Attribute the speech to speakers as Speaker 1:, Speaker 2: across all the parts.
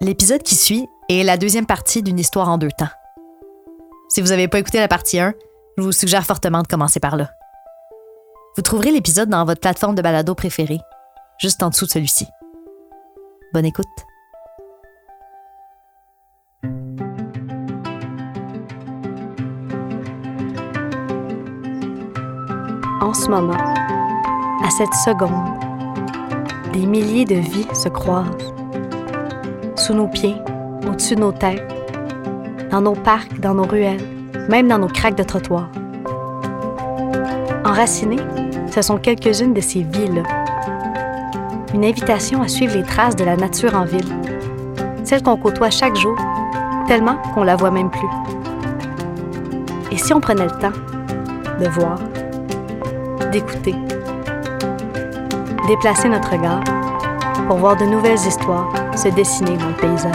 Speaker 1: L'épisode qui suit est la deuxième partie d'une histoire en deux temps. Si vous n'avez pas écouté la partie 1, je vous suggère fortement de commencer par là. Vous trouverez l'épisode dans votre plateforme de balado préférée, juste en dessous de celui-ci. Bonne écoute.
Speaker 2: En ce moment, à cette seconde, des milliers de vies se croisent. Sous nos pieds, au-dessus de nos têtes, dans nos parcs, dans nos ruelles, même dans nos craques de trottoir. Enracinées, ce sont quelques-unes de ces vies-là. Une invitation à suivre les traces de la nature en ville, celle qu'on côtoie chaque jour, tellement qu'on la voit même plus. Et si on prenait le temps de voir, d'écouter, déplacer notre regard pour voir de nouvelles histoires se dessiner dans le paysage.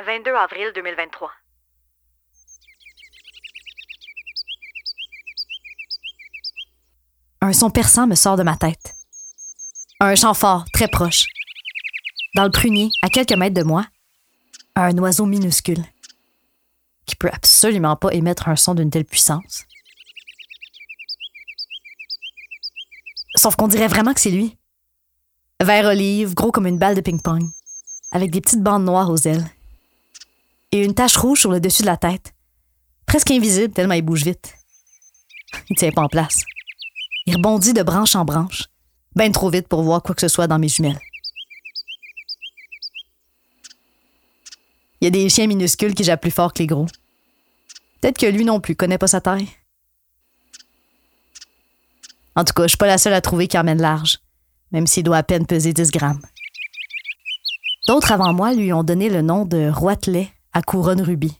Speaker 1: « 22 avril 2023. Un son perçant me sort de ma tête. Un chant fort, très proche. Dans le prunier, à quelques mètres de moi, un oiseau minuscule qui peut absolument pas émettre un son d'une telle puissance. Sauf qu'on dirait vraiment que c'est lui. Vert olive, gros comme une balle de ping-pong, avec des petites bandes noires aux ailes. Et une tache rouge sur le dessus de la tête. Presque invisible tellement il bouge vite. Il tient pas en place. Il rebondit de branche en branche, bien trop vite pour voir quoi que ce soit dans mes jumelles. Il y a des chiens minuscules qui jappent plus fort que les gros. Peut-être que lui non plus connaît pas sa taille. En tout cas, je suis pas la seule à trouver qu'il emmène large, même s'il doit à peine peser 10 grammes. D'autres avant moi lui ont donné le nom de roitelet à couronne rubis.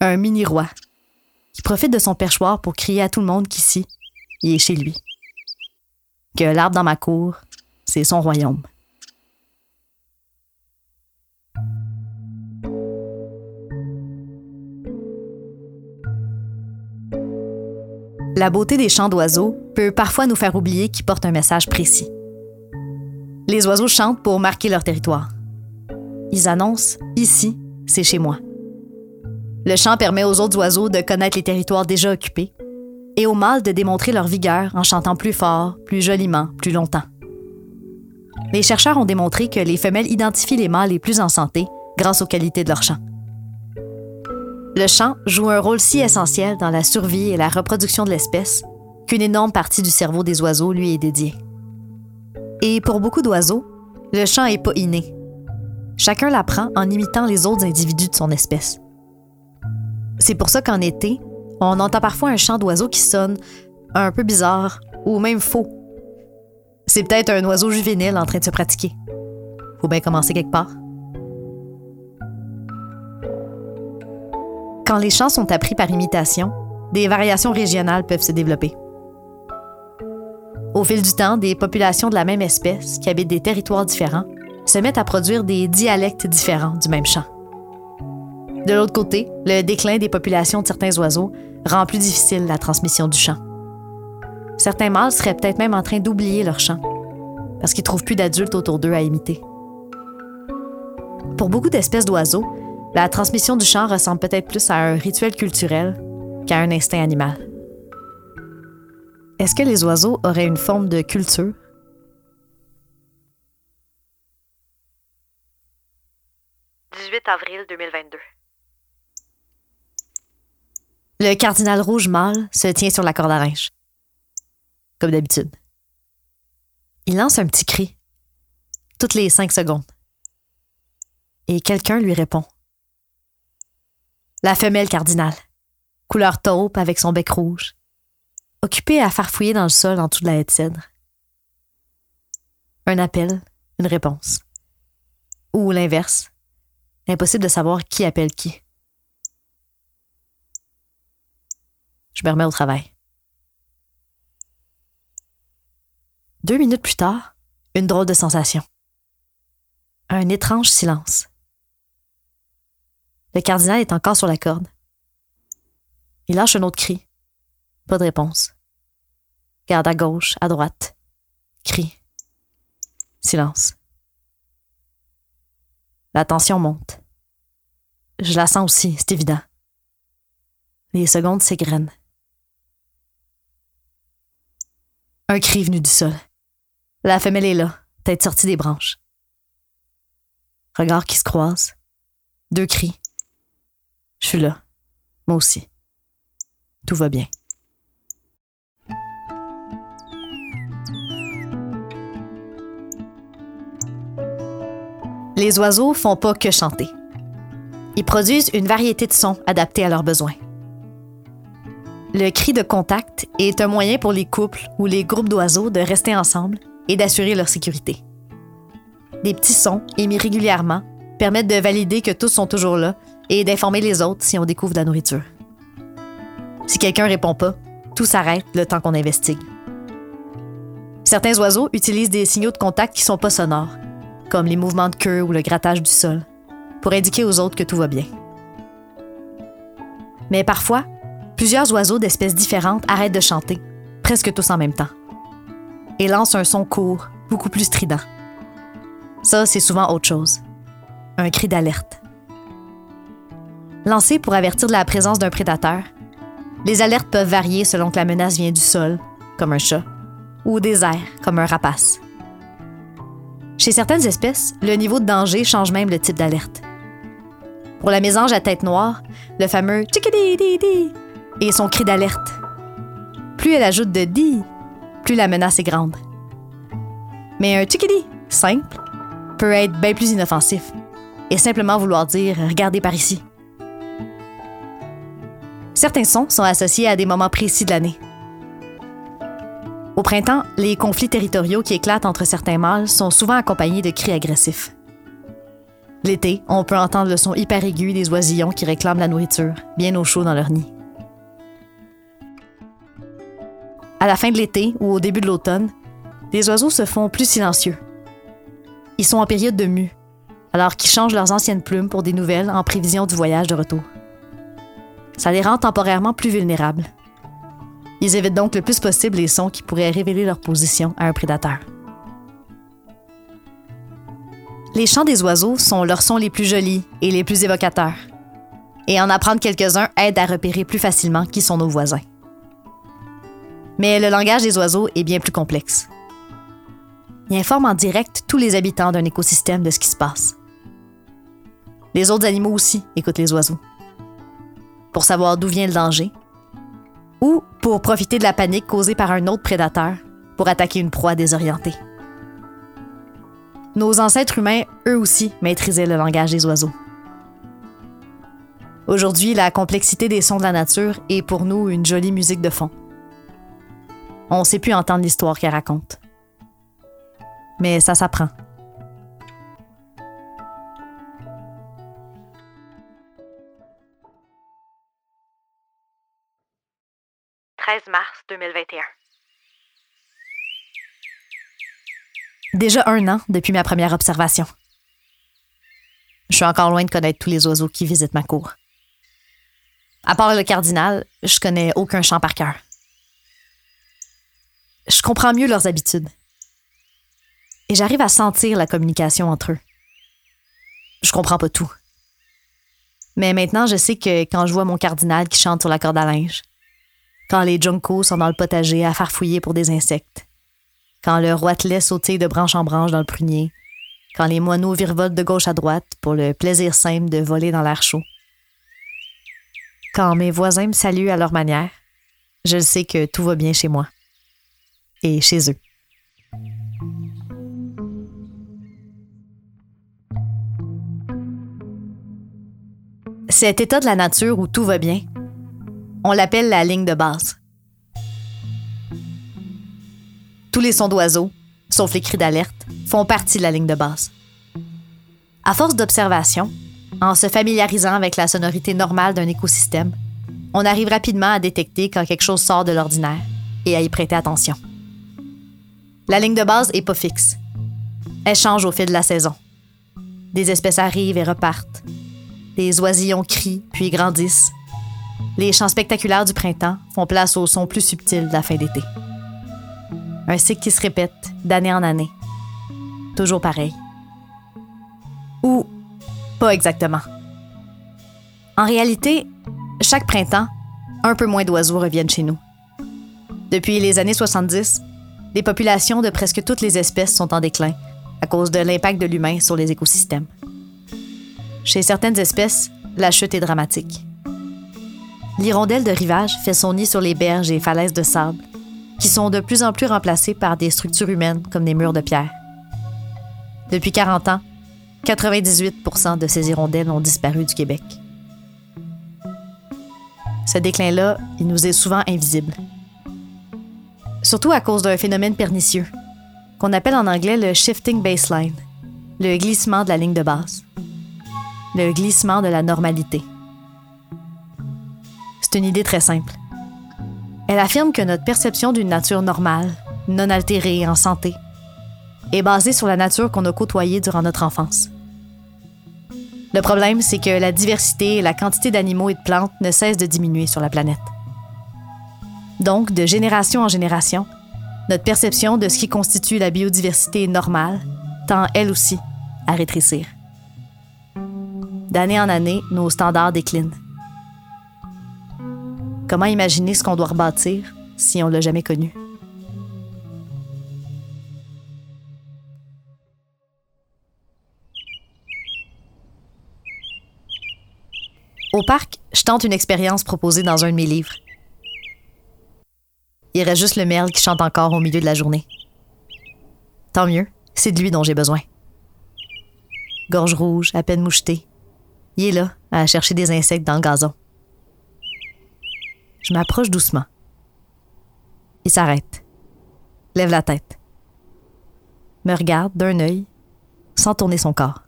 Speaker 1: Un mini-roi qui profite de son perchoir pour crier à tout le monde qu'ici, il est chez lui. Que l'arbre dans ma cour, c'est son royaume. La beauté des chants d'oiseaux peut parfois nous faire oublier qu'ils portent un message précis. Les oiseaux chantent pour marquer leur territoire. Ils annoncent Ici, c'est chez moi. Le chant permet aux autres oiseaux de connaître les territoires déjà occupés et aux mâles de démontrer leur vigueur en chantant plus fort, plus joliment, plus longtemps. Les chercheurs ont démontré que les femelles identifient les mâles les plus en santé grâce aux qualités de leur chant. Le chant joue un rôle si essentiel dans la survie et la reproduction de l'espèce qu'une énorme partie du cerveau des oiseaux lui est dédiée. Et pour beaucoup d'oiseaux, le chant n'est pas inné. Chacun l'apprend en imitant les autres individus de son espèce. C'est pour ça qu'en été, on entend parfois un chant d'oiseau qui sonne un peu bizarre ou même faux. C'est peut-être un oiseau juvénile en train de se pratiquer. Faut bien commencer quelque part. Quand les chants sont appris par imitation, des variations régionales peuvent se développer. Au fil du temps, des populations de la même espèce qui habitent des territoires différents se mettent à produire des dialectes différents du même chant. De l'autre côté, le déclin des populations de certains oiseaux rend plus difficile la transmission du chant. Certains mâles seraient peut-être même en train d'oublier leur chant, parce qu'ils trouvent plus d'adultes autour d'eux à imiter. Pour beaucoup d'espèces d'oiseaux, la transmission du chant ressemble peut-être plus à un rituel culturel qu'à un instinct animal. Est-ce que les oiseaux auraient une forme de culture? « 18 avril 2022. Le cardinal rouge mâle se tient sur la corde à linge. Comme d'habitude. Il lance un petit cri, toutes les cinq secondes. Et quelqu'un lui répond. La femelle cardinale, couleur taupe avec son bec rouge, occupée à farfouiller dans le sol en dessous de la haie de cèdre. Un appel, une réponse. Ou l'inverse. Impossible de savoir qui appelle qui. Je me remets au travail. Deux minutes plus tard, une drôle de sensation. Un étrange silence. Le cardinal est encore sur la corde. Il lâche un autre cri. Pas de réponse. Garde à gauche, à droite. Cri. Silence. La tension monte. Je la sens aussi, c'est évident. Les secondes s'égrènent. Un cri venu du sol. La femelle est là, tête sortie des branches. Regards qui se croisent. Deux cris. Je suis là. Moi aussi. Tout va bien. Les oiseaux font pas que chanter. Ils produisent une variété de sons adaptés à leurs besoins. Le cri de contact est un moyen pour les couples ou les groupes d'oiseaux de rester ensemble et d'assurer leur sécurité. Des petits sons émis régulièrement permettent de valider que tous sont toujours là et d'informer les autres si on découvre de la nourriture. Si quelqu'un répond pas, tout s'arrête le temps qu'on investigue. Certains oiseaux utilisent des signaux de contact qui sont pas sonores, comme les mouvements de queue ou le grattage du sol, pour indiquer aux autres que tout va bien. Mais parfois, plusieurs oiseaux d'espèces différentes arrêtent de chanter, presque tous en même temps, et lancent un son court, beaucoup plus strident. Ça, c'est souvent autre chose. Un cri d'alerte. Lancé pour avertir de la présence d'un prédateur, les alertes peuvent varier selon que la menace vient du sol, comme un chat, ou des airs, comme un rapace. Chez certaines espèces, le niveau de danger change même le type d'alerte. Pour la mésange à tête noire, le fameux et son cri d'alerte. Plus elle ajoute de di, plus la menace est grande. Mais un chickadee simple peut être bien plus inoffensif et simplement vouloir dire regardez par ici. Certains sons sont associés à des moments précis de l'année. Au printemps, les conflits territoriaux qui éclatent entre certains mâles sont souvent accompagnés de cris agressifs. L'été, on peut entendre le son hyper aigu des oisillons qui réclament la nourriture, bien au chaud dans leur nid. À la fin de l'été ou au début de l'automne, les oiseaux se font plus silencieux. Ils sont en période de mue, alors qu'ils changent leurs anciennes plumes pour des nouvelles en prévision du voyage de retour. Ça les rend temporairement plus vulnérables. Ils évitent donc le plus possible les sons qui pourraient révéler leur position à un prédateur. Les chants des oiseaux sont leurs sons les plus jolis et les plus évocateurs. Et en apprendre quelques-uns aide à repérer plus facilement qui sont nos voisins. Mais le langage des oiseaux est bien plus complexe. Il informe en direct tous les habitants d'un écosystème de ce qui se passe. Les autres animaux aussi écoutent les oiseaux. Pour savoir d'où vient le danger, ou pour profiter de la panique causée par un autre prédateur pour attaquer une proie désorientée. Nos ancêtres humains, eux aussi, maîtrisaient le langage des oiseaux. Aujourd'hui, la complexité des sons de la nature est pour nous une jolie musique de fond. On ne sait plus entendre l'histoire qu'elle raconte. Mais ça s'apprend.
Speaker 2: 13 mars 2021.
Speaker 1: Déjà un an depuis ma première observation. Je suis encore loin de connaître tous les oiseaux qui visitent ma cour. À part le cardinal, je connais aucun chant par cœur. Je comprends mieux leurs habitudes. Et j'arrive à sentir la communication entre eux. Je comprends pas tout. Mais maintenant, je sais que quand je vois mon cardinal qui chante sur la corde à linge, quand les juncos sont dans le potager à farfouiller pour des insectes, quand le roitelet sautille de branche en branche dans le prunier, quand les moineaux virevoltent de gauche à droite pour le plaisir simple de voler dans l'air chaud. Quand mes voisins me saluent à leur manière, je sais que tout va bien chez moi et chez eux. Cet état de la nature où tout va bien, on l'appelle la ligne de base. Tous les sons d'oiseaux, sauf les cris d'alerte, font partie de la ligne de base. À force d'observation, en se familiarisant avec la sonorité normale d'un écosystème, on arrive rapidement à détecter quand quelque chose sort de l'ordinaire et à y prêter attention. La ligne de base est pas fixe. Elle change au fil de la saison. Des espèces arrivent et repartent. Des oisillons crient puis grandissent. Les chants spectaculaires du printemps font place aux sons plus subtils de la fin d'été. Un cycle qui se répète d'année en année. Toujours pareil. Ou pas exactement. En réalité, chaque printemps, un peu moins d'oiseaux reviennent chez nous. Depuis les années 70, les populations de presque toutes les espèces sont en déclin à cause de l'impact de l'humain sur les écosystèmes. Chez certaines espèces, la chute est dramatique. L'hirondelle de rivage fait son nid sur les berges et falaises de sable, qui sont de plus en plus remplacées par des structures humaines comme des murs de pierre. Depuis 40 ans, 98% de ces hirondelles ont disparu du Québec. Ce déclin-là, il nous est souvent invisible. Surtout à cause d'un phénomène pernicieux, qu'on appelle en anglais le shifting baseline, le glissement de la ligne de base, le glissement de la normalité. C'est une idée très simple. Elle affirme que notre perception d'une nature normale, non altérée et en santé, est basée sur la nature qu'on a côtoyée durant notre enfance. Le problème, c'est que la diversité et la quantité d'animaux et de plantes ne cessent de diminuer sur la planète. Donc, de génération en génération, notre perception de ce qui constitue la biodiversité normale tend elle aussi à rétrécir. D'année en année, nos standards déclinent. Comment imaginer ce qu'on doit rebâtir si on l'a jamais connu? Au parc, je tente une expérience proposée dans un de mes livres. Il reste juste le merle qui chante encore au milieu de la journée. Tant mieux, c'est de lui dont j'ai besoin. Gorge rouge, à peine mouchetée. Il est là, à chercher des insectes dans le gazon. Je m'approche doucement. Il s'arrête. Lève la tête. Me regarde d'un œil, sans tourner son corps.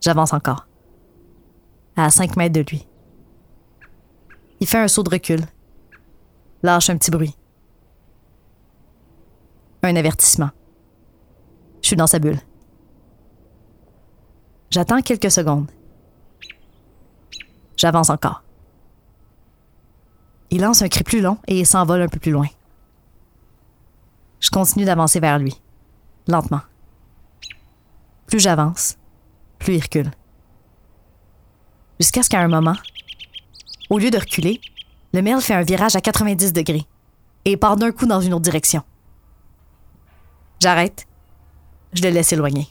Speaker 1: J'avance encore. À cinq mètres de lui. Il fait un saut de recul, lâche un petit bruit. Un avertissement. Je suis dans sa bulle. J'attends quelques secondes. J'avance encore. Il lance un cri plus long et s'envole un peu plus loin. Je continue d'avancer vers lui, lentement. Plus j'avance, plus il recule. Jusqu'à ce qu'à un moment, au lieu de reculer, le merle fait un virage à 90 degrés et part d'un coup dans une autre direction. J'arrête. Je le laisse éloigner.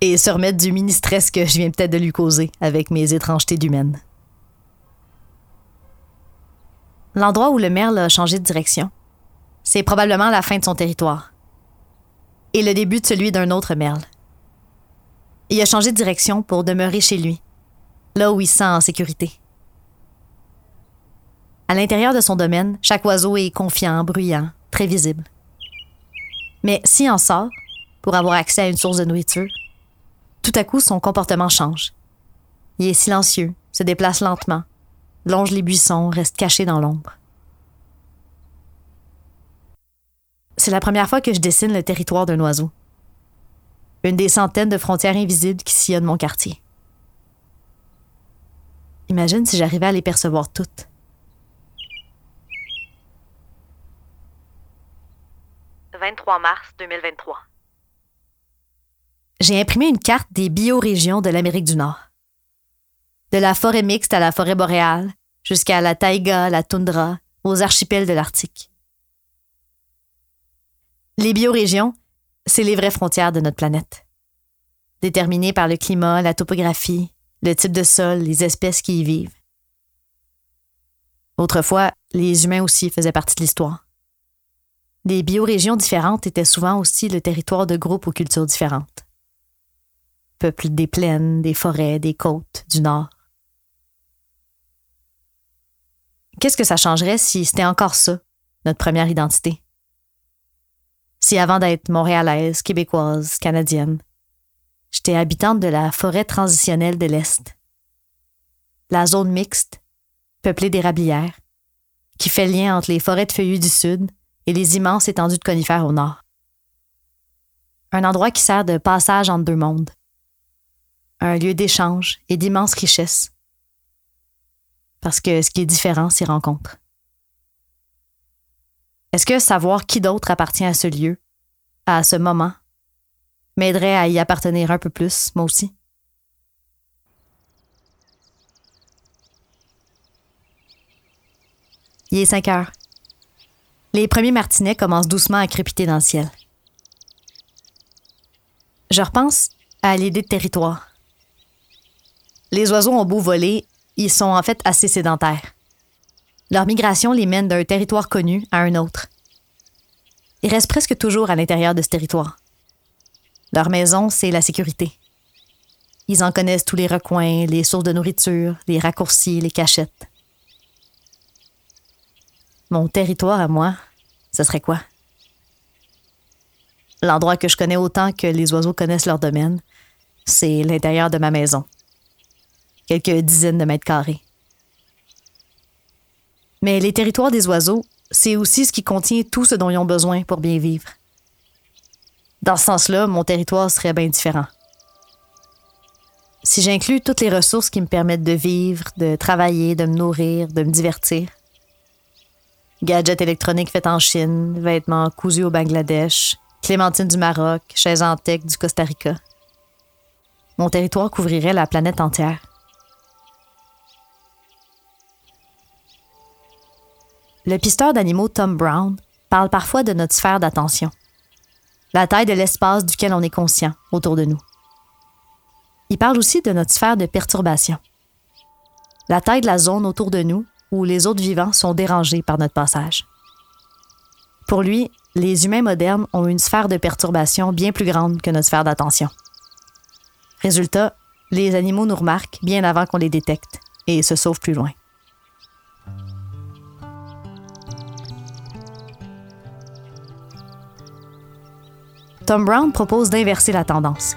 Speaker 1: Et se remettre du mini-stress que je viens peut-être de lui causer avec mes étrangetés d'humaine. L'endroit où le merle a changé de direction, c'est probablement la fin de son territoire. Et le début de celui d'un autre merle. Il a changé de direction pour demeurer chez lui, là où il se sent en sécurité. À l'intérieur de son domaine, chaque oiseau est confiant, bruyant, très visible. Mais s'il en sort, pour avoir accès à une source de nourriture, tout à coup son comportement change. Il est silencieux, se déplace lentement, longe les buissons, reste caché dans l'ombre. C'est la première fois que je dessine le territoire d'un oiseau. Une des centaines de frontières invisibles qui sillonnent mon quartier. Imagine si j'arrivais à les percevoir toutes.
Speaker 2: 23 mars 2023.
Speaker 1: J'ai imprimé une carte des biorégions de l'Amérique du Nord. De la forêt mixte à la forêt boréale, jusqu'à la taïga, la toundra, aux archipels de l'Arctique. Les biorégions, c'est les vraies frontières de notre planète. Déterminées par le climat, la topographie, le type de sol, les espèces qui y vivent. Autrefois, les humains aussi faisaient partie de l'histoire. Les biorégions différentes étaient souvent aussi le territoire de groupes aux cultures différentes. Peuples des plaines, des forêts, des côtes, du nord. Qu'est-ce que ça changerait si c'était encore ça, notre première identité? Si avant d'être montréalaise, québécoise, canadienne, j'étais habitante de la forêt transitionnelle de l'Est, la zone mixte, peuplée d'érablières, qui fait lien entre les forêts de feuillus du Sud et les immenses étendues de conifères au nord. Un endroit qui sert de passage entre deux mondes. Un lieu d'échange et d'immense richesse. Parce que ce qui est différent s'y rencontre. Est-ce que savoir qui d'autre appartient à ce lieu, à ce moment, m'aiderait à y appartenir un peu plus, moi aussi? Il est 5 heures. Les premiers martinets commencent doucement à crépiter dans le ciel. Je repense à l'idée de territoire. Les oiseaux ont beau voler, ils sont en fait assez sédentaires. Leur migration les mène d'un territoire connu à un autre. Ils restent presque toujours à l'intérieur de ce territoire. Leur maison, c'est la sécurité. Ils en connaissent tous les recoins, les sources de nourriture, les raccourcis, les cachettes. Mon territoire à moi, ce serait quoi? L'endroit que je connais autant que les oiseaux connaissent leur domaine, c'est l'intérieur de ma maison. Quelques dizaines de mètres carrés. Mais les territoires des oiseaux, c'est aussi ce qui contient tout ce dont ils ont besoin pour bien vivre. Dans ce sens-là, mon territoire serait bien différent. Si j'inclus toutes les ressources qui me permettent de vivre, de travailler, de me nourrir, de me divertir, Gadgets électroniques faits en Chine, vêtements cousus au Bangladesh, clémentines du Maroc, chaises en du Costa Rica. Mon territoire couvrirait la planète entière. Le pisteur d'animaux Tom Brown parle parfois de notre sphère d'attention, la taille de l'espace duquel on est conscient autour de nous. Il parle aussi de notre sphère de perturbation, la taille de la zone autour de nous où les autres vivants sont dérangés par notre passage. Pour lui, les humains modernes ont une sphère de perturbation bien plus grande que notre sphère d'attention. Résultat, les animaux nous remarquent bien avant qu'on les détecte et se sauvent plus loin. Tom Brown propose d'inverser la tendance.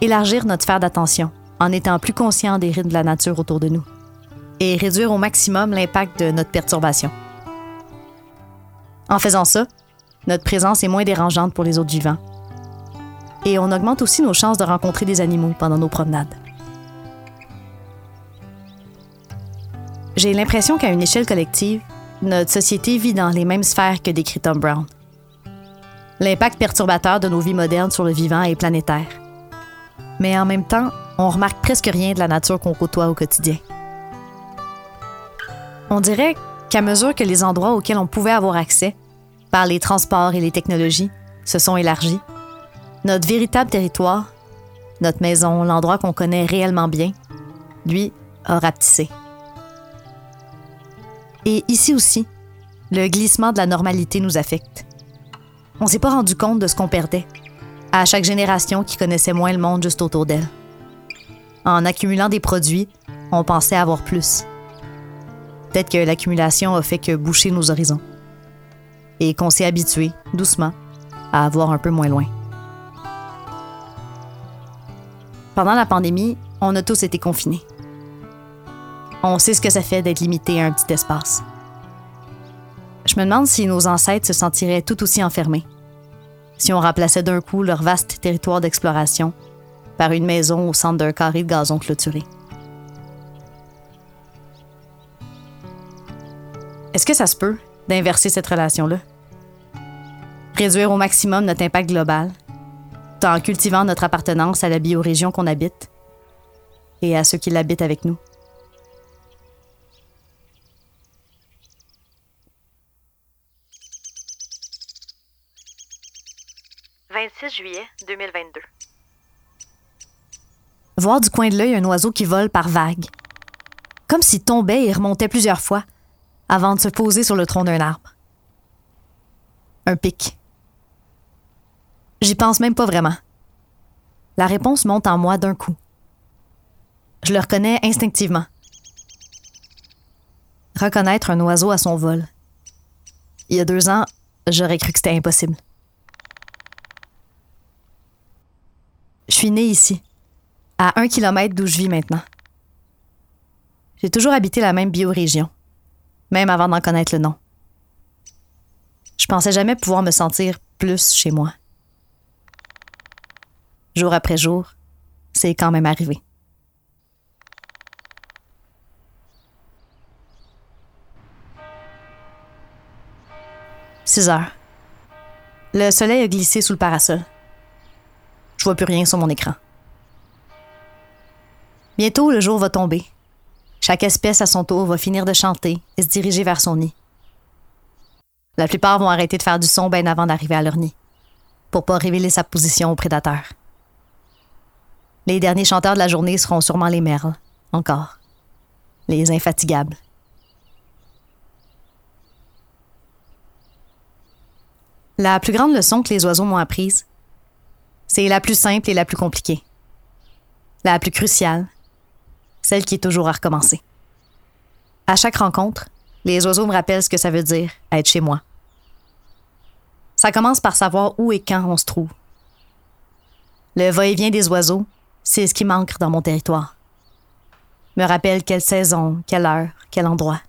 Speaker 1: Élargir notre sphère d'attention en étant plus conscient des rythmes de la nature autour de nous et réduire au maximum l'impact de notre perturbation. En faisant ça, notre présence est moins dérangeante pour les autres vivants. Et on augmente aussi nos chances de rencontrer des animaux pendant nos promenades. J'ai l'impression qu'à une échelle collective, notre société vit dans les mêmes sphères que décrit Tom Brown. L'impact perturbateur de nos vies modernes sur le vivant est planétaire. Mais en même temps, on remarque presque rien de la nature qu'on côtoie au quotidien. On dirait qu'à mesure que les endroits auxquels on pouvait avoir accès, par les transports et les technologies, se sont élargis, notre véritable territoire, notre maison, l'endroit qu'on connaît réellement bien, lui, a rapetissé. Et ici aussi, le glissement de la normalité nous affecte. On s'est pas rendu compte de ce qu'on perdait, à chaque génération qui connaissait moins le monde juste autour d'elle. En accumulant des produits, on pensait avoir plus. Peut-être que l'accumulation a fait que boucher nos horizons. Et qu'on s'est habitué, doucement, à avoir un peu moins loin. Pendant la pandémie, on a tous été confinés. On sait ce que ça fait d'être limité à un petit espace. Je me demande si nos ancêtres se sentiraient tout aussi enfermés, si on remplaçait d'un coup leur vaste territoire d'exploration par une maison au centre d'un carré de gazon clôturé. Est-ce que ça se peut d'inverser cette relation-là? Réduire au maximum notre impact global, tout en cultivant notre appartenance à la biorégion qu'on habite et à ceux qui l'habitent avec nous.
Speaker 2: « 26 juillet 2022.
Speaker 1: Voir du coin de l'œil un oiseau qui vole par vagues. Comme s'il tombait et remontait plusieurs fois, avant de se poser sur le tronc d'un arbre. Un pic. J'y pense même pas vraiment. La réponse monte en moi d'un coup. Je le reconnais instinctivement. Reconnaître un oiseau à son vol. Il y a deux ans, j'aurais cru que c'était impossible. Je suis née ici, à un kilomètre d'où je vis maintenant. J'ai toujours habité la même biorégion même avant d'en connaître le nom. Je pensais jamais pouvoir me sentir plus chez moi. Jour après jour, c'est quand même arrivé. Six heures. Le soleil a glissé sous le parasol. Je vois plus rien sur mon écran. Bientôt, le jour va tomber. Chaque espèce à son tour va finir de chanter et se diriger vers son nid. La plupart vont arrêter de faire du son bien avant d'arriver à leur nid, pour pas révéler sa position aux prédateurs. Les derniers chanteurs de la journée seront sûrement les merles, encore. Les infatigables. La plus grande leçon que les oiseaux m'ont apprise, c'est la plus simple et la plus compliquée. La plus cruciale, celle qui est toujours à recommencer. À chaque rencontre, les oiseaux me rappellent ce que ça veut dire être chez moi. Ça commence par savoir où et quand on se trouve. Le va-et-vient des oiseaux, c'est ce qui manque dans mon territoire. Me rappelle quelle saison, quelle heure, quel endroit.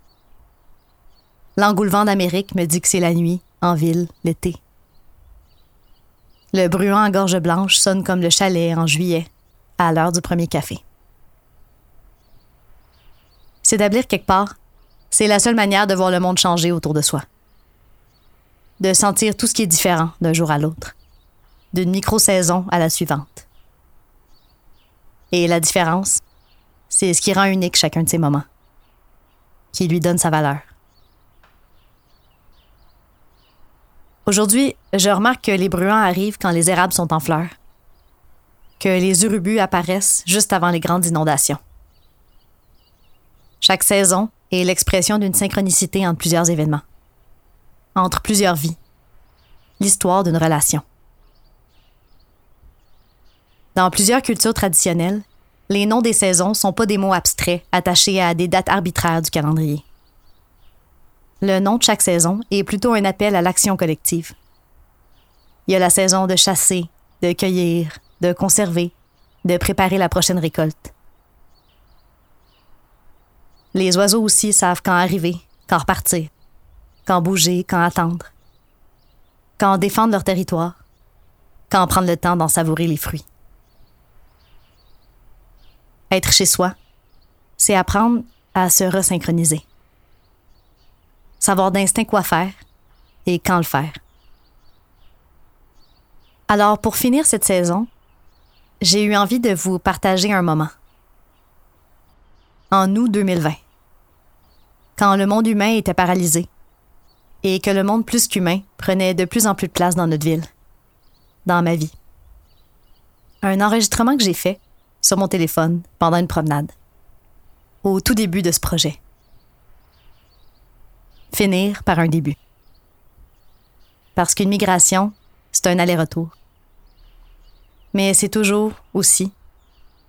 Speaker 1: L'engoulevent d'Amérique me dit que c'est la nuit en ville, l'été. Le bruant en gorge blanche sonne comme le chalet en juillet, à l'heure du premier café. S'établir quelque part, c'est la seule manière de voir le monde changer autour de soi. De sentir tout ce qui est différent d'un jour à l'autre, d'une micro-saison à la suivante. Et la différence, c'est ce qui rend unique chacun de ces moments, qui lui donne sa valeur. Aujourd'hui, je remarque que les bruants arrivent quand les érables sont en fleurs, que les urubus apparaissent juste avant les grandes inondations. Chaque saison est l'expression d'une synchronicité entre plusieurs événements, entre plusieurs vies, l'histoire d'une relation. Dans plusieurs cultures traditionnelles, les noms des saisons sont pas des mots abstraits attachés à des dates arbitraires du calendrier. Le nom de chaque saison est plutôt un appel à l'action collective. Il y a la saison de chasser, de cueillir, de conserver, de préparer la prochaine récolte. Les oiseaux aussi savent quand arriver, quand repartir, quand bouger, quand attendre, quand défendre leur territoire, quand prendre le temps d'en savourer les fruits. Être chez soi, c'est apprendre à se resynchroniser savoir d'instinct quoi faire et quand le faire. Alors, pour finir cette saison, j'ai eu envie de vous partager un moment. En août 2020, quand le monde humain était paralysé et que le monde plus qu'humain prenait de plus en plus de place dans notre ville, dans ma vie. Un enregistrement que j'ai fait sur mon téléphone pendant une promenade, au tout début de ce projet finir par un début. Parce qu'une migration, c'est un aller-retour. Mais c'est toujours aussi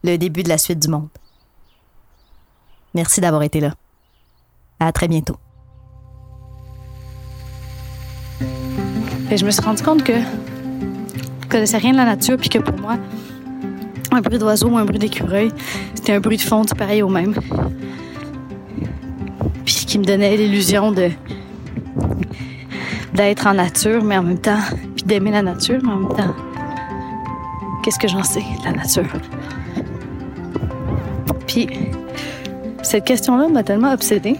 Speaker 1: le début de la suite du monde. Merci d'avoir été là. À très bientôt.
Speaker 2: Et je me suis rendu compte que je connaissais rien de la nature, puis que pour moi, un bruit d'oiseau ou un bruit d'écureuil, c'était un bruit de fond, pareil au même qui me donnait l'illusion de d'être en nature, mais en même temps, puis d'aimer la nature, mais en même temps, qu'est-ce que j'en sais la nature? Puis, cette question-là m'a tellement obsédée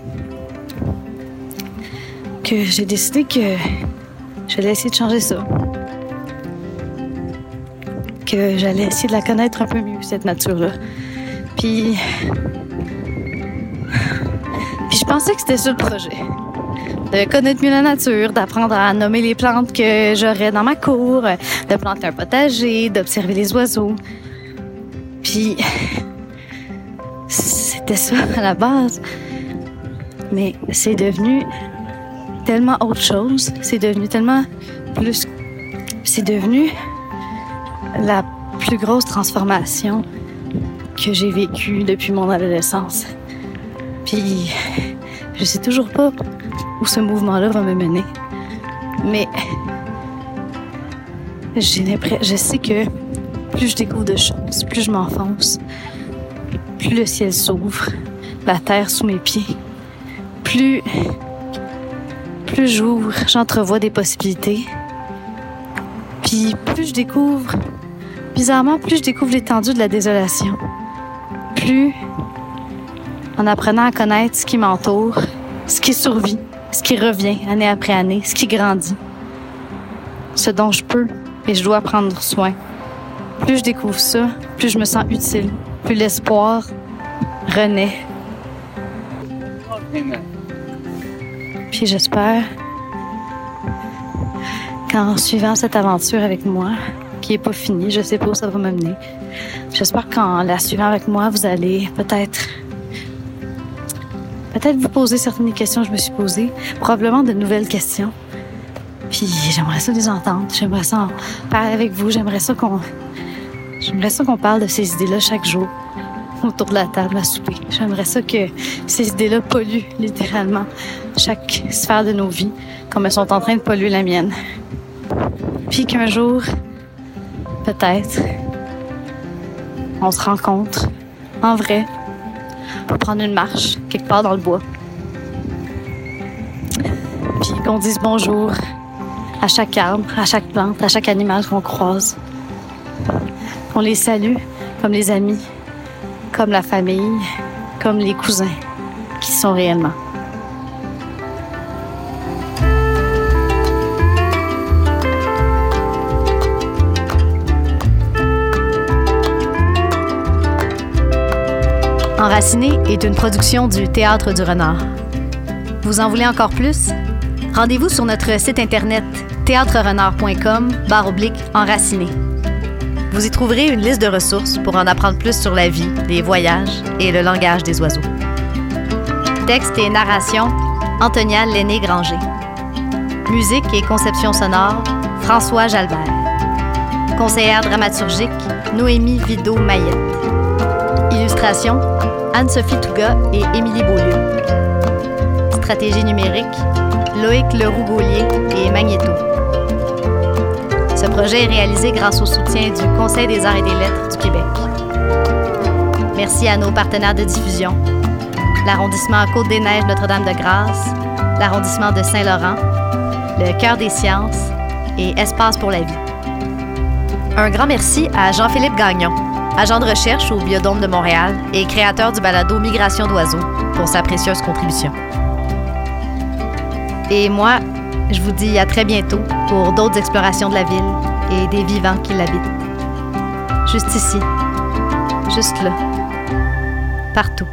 Speaker 2: que j'ai décidé que j'allais essayer de changer ça. Que j'allais essayer de la connaître un peu mieux, cette nature-là. Puis, je pensais que c'était ça le projet. De connaître mieux la nature, d'apprendre à nommer les plantes que j'aurais dans ma cour, de planter un potager, d'observer les oiseaux. Puis, c'était ça à la base. Mais c'est devenu tellement autre chose. C'est devenu tellement plus. C'est devenu la plus grosse transformation que j'ai vécue depuis mon adolescence. Puis, je sais toujours pas où ce mouvement-là va me mener. Mais je sais que plus je découvre de choses, plus je m'enfonce, plus le ciel s'ouvre, la terre sous mes pieds, plus plus j'ouvre, j'entrevois des possibilités. Puis plus je découvre, bizarrement, plus je découvre l'étendue de la désolation. Plus, en apprenant à connaître ce qui m'entoure, ce qui survit, ce qui revient année après année, ce qui grandit, ce dont je peux et je dois prendre soin. Plus je découvre ça, plus je me sens utile, plus l'espoir renaît. Puis j'espère qu'en suivant cette aventure avec moi, qui est pas finie, je sais pas où ça va m'amener, j'espère qu'en la suivant avec moi, vous allez peut-être peut-être vous poser certaines questions que je me suis posées, probablement de nouvelles questions. Puis j'aimerais ça les entendre, j'aimerais ça en parler avec vous, j'aimerais ça qu'on j'aimerais ça qu'on parle de ces idées-là chaque jour autour de la table à souper. J'aimerais ça que ces idées-là polluent littéralement chaque sphère de nos vies, comme elles sont en train de polluer la mienne. Puis qu'un jour, peut-être, on se rencontre en vrai pour prendre une marche quelque part dans le bois. Puis qu'on dise bonjour à chaque arbre, à chaque plante, à chaque animal qu'on croise. Qu'on les salue comme les amis, comme la famille, comme les cousins qui sont réellement.
Speaker 1: Enraciné est une production du Théâtre du Renard. Vous en voulez encore plus? Rendez-vous sur notre site internet théâtrerenard.com barre oblique enraciné. Vous y trouverez une liste de ressources pour en apprendre plus sur la vie, les voyages et le langage des oiseaux. Texte et narration, Antonia Lenné-Granger. Musique et conception sonore, François Jalbert. Conseillère dramaturgique, Noémie Vido-Mayette. Illustration, Anne-Sophie Touga et Émilie Beaulieu. Stratégie numérique, Loïc Leroux-Gaulier et Magneto. Projet est réalisé grâce au soutien du Conseil des arts et des lettres du Québec. Merci à nos partenaires de diffusion, l'arrondissement Côte-des-Neiges Notre-Dame-de-Grâce, l'arrondissement de Saint-Laurent, le Cœur des sciences et Espace pour la vie. Un grand merci à Jean-Philippe Gagnon, agent de recherche au Biodôme de Montréal et créateur du balado Migration d'oiseaux, pour sa précieuse contribution. Et moi, je vous dis à très bientôt pour d'autres explorations de la ville et des vivants qui l'habitent. Juste ici, juste là, partout.